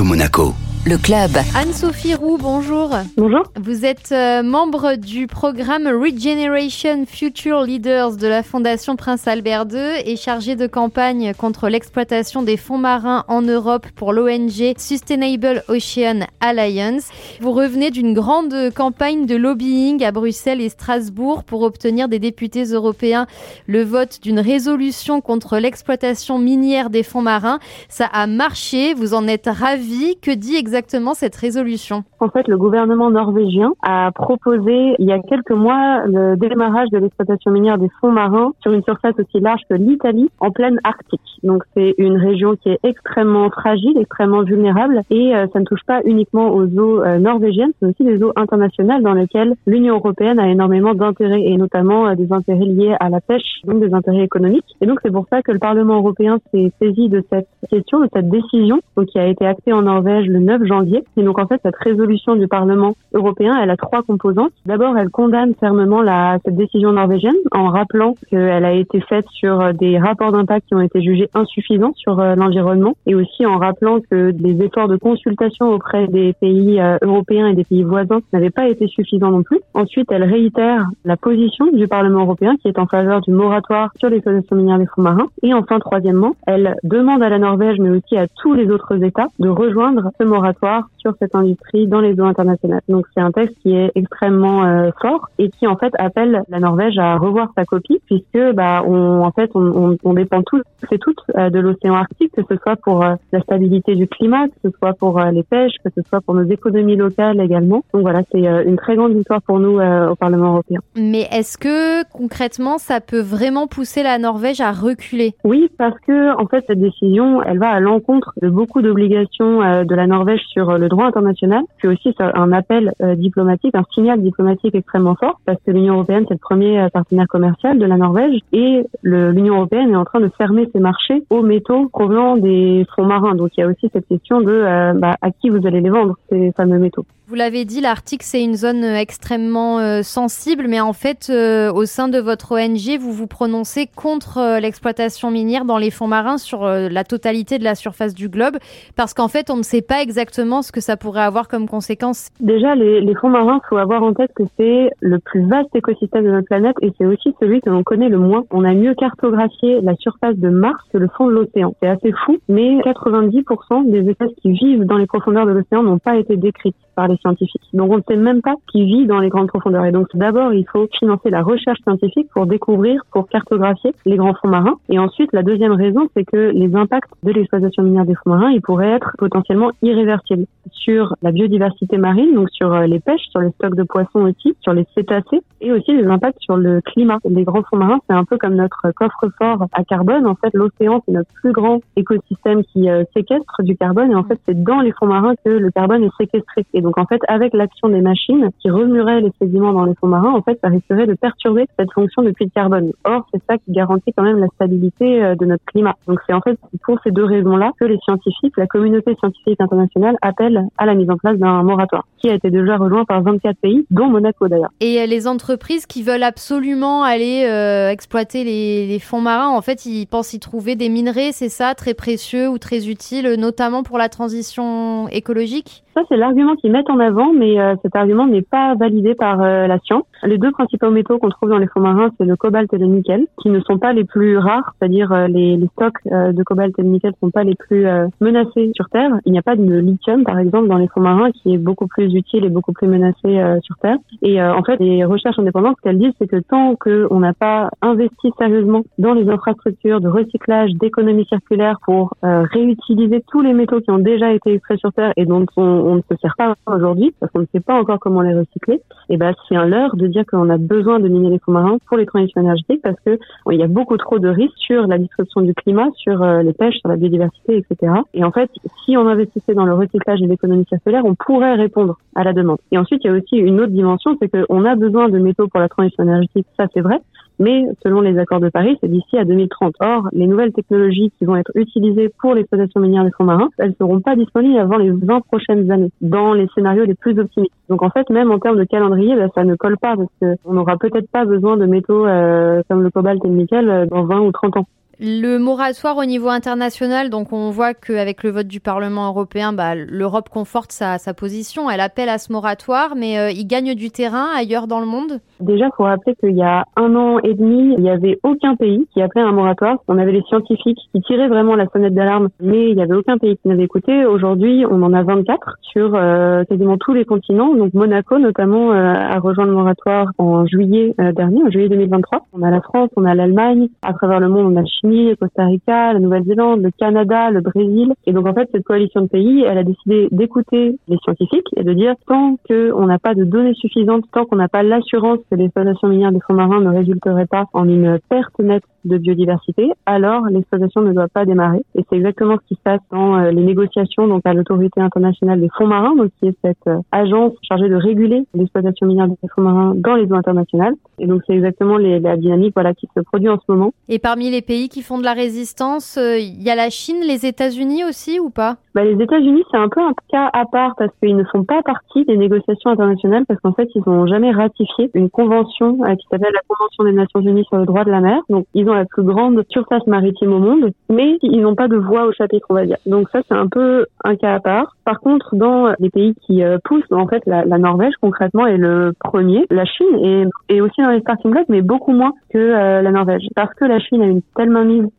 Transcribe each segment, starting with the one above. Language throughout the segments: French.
Monaco le club. Anne-Sophie Roux, bonjour. Bonjour. Vous êtes euh, membre du programme Regeneration Future Leaders de la Fondation Prince Albert II et chargée de campagne contre l'exploitation des fonds marins en Europe pour l'ONG Sustainable Ocean Alliance. Vous revenez d'une grande campagne de lobbying à Bruxelles et Strasbourg pour obtenir des députés européens le vote d'une résolution contre l'exploitation minière des fonds marins. Ça a marché, vous en êtes ravis. Que dit exactement exactement cette résolution En fait, le gouvernement norvégien a proposé il y a quelques mois le démarrage de l'exploitation minière des fonds marins sur une surface aussi large que l'Italie en pleine Arctique. Donc c'est une région qui est extrêmement fragile, extrêmement vulnérable et euh, ça ne touche pas uniquement aux eaux euh, norvégiennes, c'est aussi des eaux internationales dans lesquelles l'Union européenne a énormément d'intérêts et notamment euh, des intérêts liés à la pêche, donc des intérêts économiques. Et donc c'est pour ça que le Parlement européen s'est saisi de cette question, de cette décision, qui a été actée en Norvège le 9 janvier. Et donc en fait, cette résolution du Parlement européen, elle a trois composantes. D'abord, elle condamne fermement la, cette décision norvégienne en rappelant qu'elle a été faite sur des rapports d'impact qui ont été jugés insuffisants sur euh, l'environnement et aussi en rappelant que les efforts de consultation auprès des pays euh, européens et des pays voisins n'avaient pas été suffisants non plus. Ensuite, elle réitère la position du Parlement européen qui est en faveur du moratoire sur l'exploitation minière des fonds marins. Et enfin, troisièmement, elle demande à la Norvège, mais aussi à tous les autres États, de rejoindre ce moratoire laboratoire sur cette industrie dans les eaux internationales. Donc c'est un texte qui est extrêmement euh, fort et qui en fait appelle la Norvège à revoir sa copie puisque bah on en fait on, on, dépend tous et toutes euh, de l'océan Arctique que ce soit pour euh, la stabilité du climat, que ce soit pour les pêches, que ce soit pour nos économies locales également. Donc voilà, c'est une très grande victoire pour nous au Parlement européen. Mais est-ce que concrètement ça peut vraiment pousser la Norvège à reculer? Oui, parce que en fait cette décision, elle va à l'encontre de beaucoup d'obligations de la Norvège sur le droit international, puis aussi un appel euh, diplomatique, un signal diplomatique extrêmement fort, parce que l'Union européenne c'est le premier euh, partenaire commercial de la Norvège et l'Union européenne est en train de fermer ses marchés aux métaux provenant des fonds marins. Donc il y a aussi cette question de bah, à qui vous allez les vendre ces fameux métaux. Vous l'avez dit, l'Arctique, c'est une zone euh, extrêmement euh, sensible, mais en fait, euh, au sein de votre ONG, vous vous prononcez contre l'exploitation minière dans les fonds marins sur la totalité de la surface du globe, parce qu'en fait, on ne sait pas exactement ce que ça pourrait avoir comme conséquence. Déjà, les, les fonds marins, il faut avoir en tête que c'est le plus vaste écosystème de notre planète et c'est aussi celui que l'on connaît le moins. On a mieux cartographié la surface de Mars que le fond de l'océan. C'est assez fou, mais 90% des espèces qui vivent dans les profondeurs de l'océan n'ont pas été décrites par les scientifiques. Donc on ne sait même pas qui vit dans les grandes profondeurs. Et donc d'abord, il faut financer la recherche scientifique pour découvrir, pour cartographier les grands fonds marins. Et ensuite, la deuxième raison, c'est que les impacts de l'exploitation minière des fonds marins, ils pourraient être potentiellement irréversibles sur la biodiversité marine, donc sur euh, les pêches, sur les stocks de poissons aussi, sur les cétacés, et aussi les impacts sur le climat. Les grands fonds marins, c'est un peu comme notre coffre-fort à carbone. En fait, l'océan, c'est notre plus grand écosystème qui euh, séquestre du carbone. Et en fait, c'est dans les fonds marins que le carbone est séquestré. Et donc, en fait, avec l'action des machines qui remueraient les sédiments dans les fonds marins, en fait, ça risquerait de perturber cette fonction de puits de carbone. Or, c'est ça qui garantit quand même la stabilité euh, de notre climat. Donc, c'est en fait pour ces deux raisons-là que les scientifiques, la communauté scientifique internationale appelle à la mise en place d'un moratoire qui a été déjà rejoint par 24 pays, dont Monaco d'ailleurs. Et euh, les entreprises qui veulent absolument aller euh, exploiter les, les, fonds marins, en fait, ils pensent y trouver des minerais, c'est ça, très précieux ou très utiles, notamment pour la transition écologique? Ça, c'est l'argument qu'ils mettent en avant, mais euh, cet argument n'est pas validé par la science. Les deux principaux métaux qu'on trouve dans les fonds marins, c'est le cobalt et le nickel, qui ne sont pas les plus rares, c'est-à-dire les, les, stocks de cobalt et de nickel ne sont pas les plus menacés sur Terre. Il n'y a pas de lithium, par exemple, dans les fonds marins, qui est beaucoup plus utile et beaucoup plus menacé euh, sur Terre. Et euh, en fait, les recherches indépendantes, ce qu'elles disent, c'est que tant qu'on n'a pas investi sérieusement dans les infrastructures de recyclage, d'économie circulaire pour euh, réutiliser tous les métaux qui ont déjà été extraits sur Terre et dont on, ne se sert pas aujourd'hui, parce qu'on ne sait pas encore comment les recycler, et ben c'est un leurre de dire qu'on a besoin de miner les fonds marins pour les transitions énergétiques parce que il y a beaucoup trop de risques sur la disruption du climat, sur les pêches, sur la biodiversité, etc. Et en fait, si on investissait dans le recyclage et l'économie circulaire, on pourrait répondre à la demande. Et ensuite, il y a aussi une autre dimension, c'est qu'on a besoin de métaux pour la transition énergétique, ça c'est vrai, mais selon les accords de Paris, c'est d'ici à 2030. Or, les nouvelles technologies qui vont être utilisées pour l'exploitation minière des fonds marins, elles seront pas disponibles avant les 20 prochaines années, dans les scénarios les plus optimistes. Donc en fait, même en termes de calendrier, bah, ça ne colle pas parce qu'on n'aura peut-être pas besoin de métaux euh, comme le cobalt et le nickel euh, dans 20 ou 30 ans. Le moratoire au niveau international, donc on voit qu'avec le vote du Parlement européen, bah, l'Europe conforte sa, position, elle appelle à ce moratoire, mais euh, il gagne du terrain ailleurs dans le monde? Déjà, il faut rappeler qu'il y a un an et demi, il n'y avait aucun pays qui appelait un moratoire. On avait les scientifiques qui tiraient vraiment la sonnette d'alarme, mais il n'y avait aucun pays qui n'avait écouté. Aujourd'hui, on en a 24 sur euh, quasiment tous les continents. Donc Monaco, notamment, euh, a rejoint le moratoire en juillet dernier, en juillet 2023. On a la France, on a l'Allemagne. À travers le monde, on a le Le Costa Rica, la Nouvelle-Zélande, le Canada, le Brésil. Et donc, en fait, cette coalition de pays, elle a décidé d'écouter les scientifiques et de dire tant qu'on n'a pas de données suffisantes, tant qu'on n'a pas l'assurance que l'exploitation minière des fonds marins ne résulterait pas en une perte nette de biodiversité, alors l'exploitation ne doit pas démarrer. Et c'est exactement ce qui se passe dans euh, les négociations donc à l'autorité internationale des fonds marins, donc qui est cette euh, agence chargée de réguler l'exploitation minière des fonds marins dans les eaux internationales. Et donc c'est exactement la dynamique voilà qui se produit en ce moment. Et parmi les pays qui font de la résistance, euh, il y a la Chine, les États-Unis aussi ou pas? Bah, les États-Unis c'est un peu un cas à part parce qu'ils ne font pas partie des négociations internationales parce qu'en fait ils n'ont jamais ratifié une convention qui s'appelle la Convention des Nations Unies sur le droit de la mer. Donc ils ont la plus grande surface maritime au monde, mais ils n'ont pas de voix au chapitre, on va dire. Donc ça, c'est un peu un cas à part. Par contre, dans les pays qui euh, poussent, en fait, la, Norvège concrètement est le premier. La Chine est, est aussi dans les starting blocks, mais beaucoup moins que euh, la Norvège, parce que la Chine a une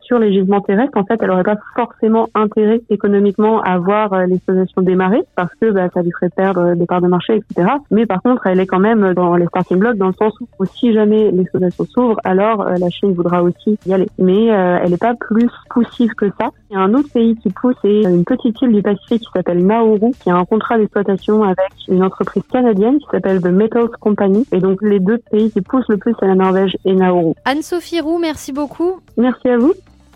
sur les gisements terrestres, en fait, elle n'aurait pas forcément intérêt économiquement à voir euh, l'exploitation démarrer, parce que bah, ça lui ferait perdre des parts de marché, etc. Mais par contre, elle est quand même dans les starting blocks, dans le sens où si jamais l'exploitation s'ouvre, alors la Chine voudra aussi y aller. Mais elle n'est pas plus poussive que ça. Il y a un autre pays qui pousse, c'est une petite île du Pacifique qui s'appelle Nauru, qui a un contrat d'exploitation avec une entreprise canadienne qui s'appelle The Metals Company. Et donc les deux pays qui poussent le plus, c'est la Norvège et Nauru. Anne-Sophie Roux, merci beaucoup. Merci à vous.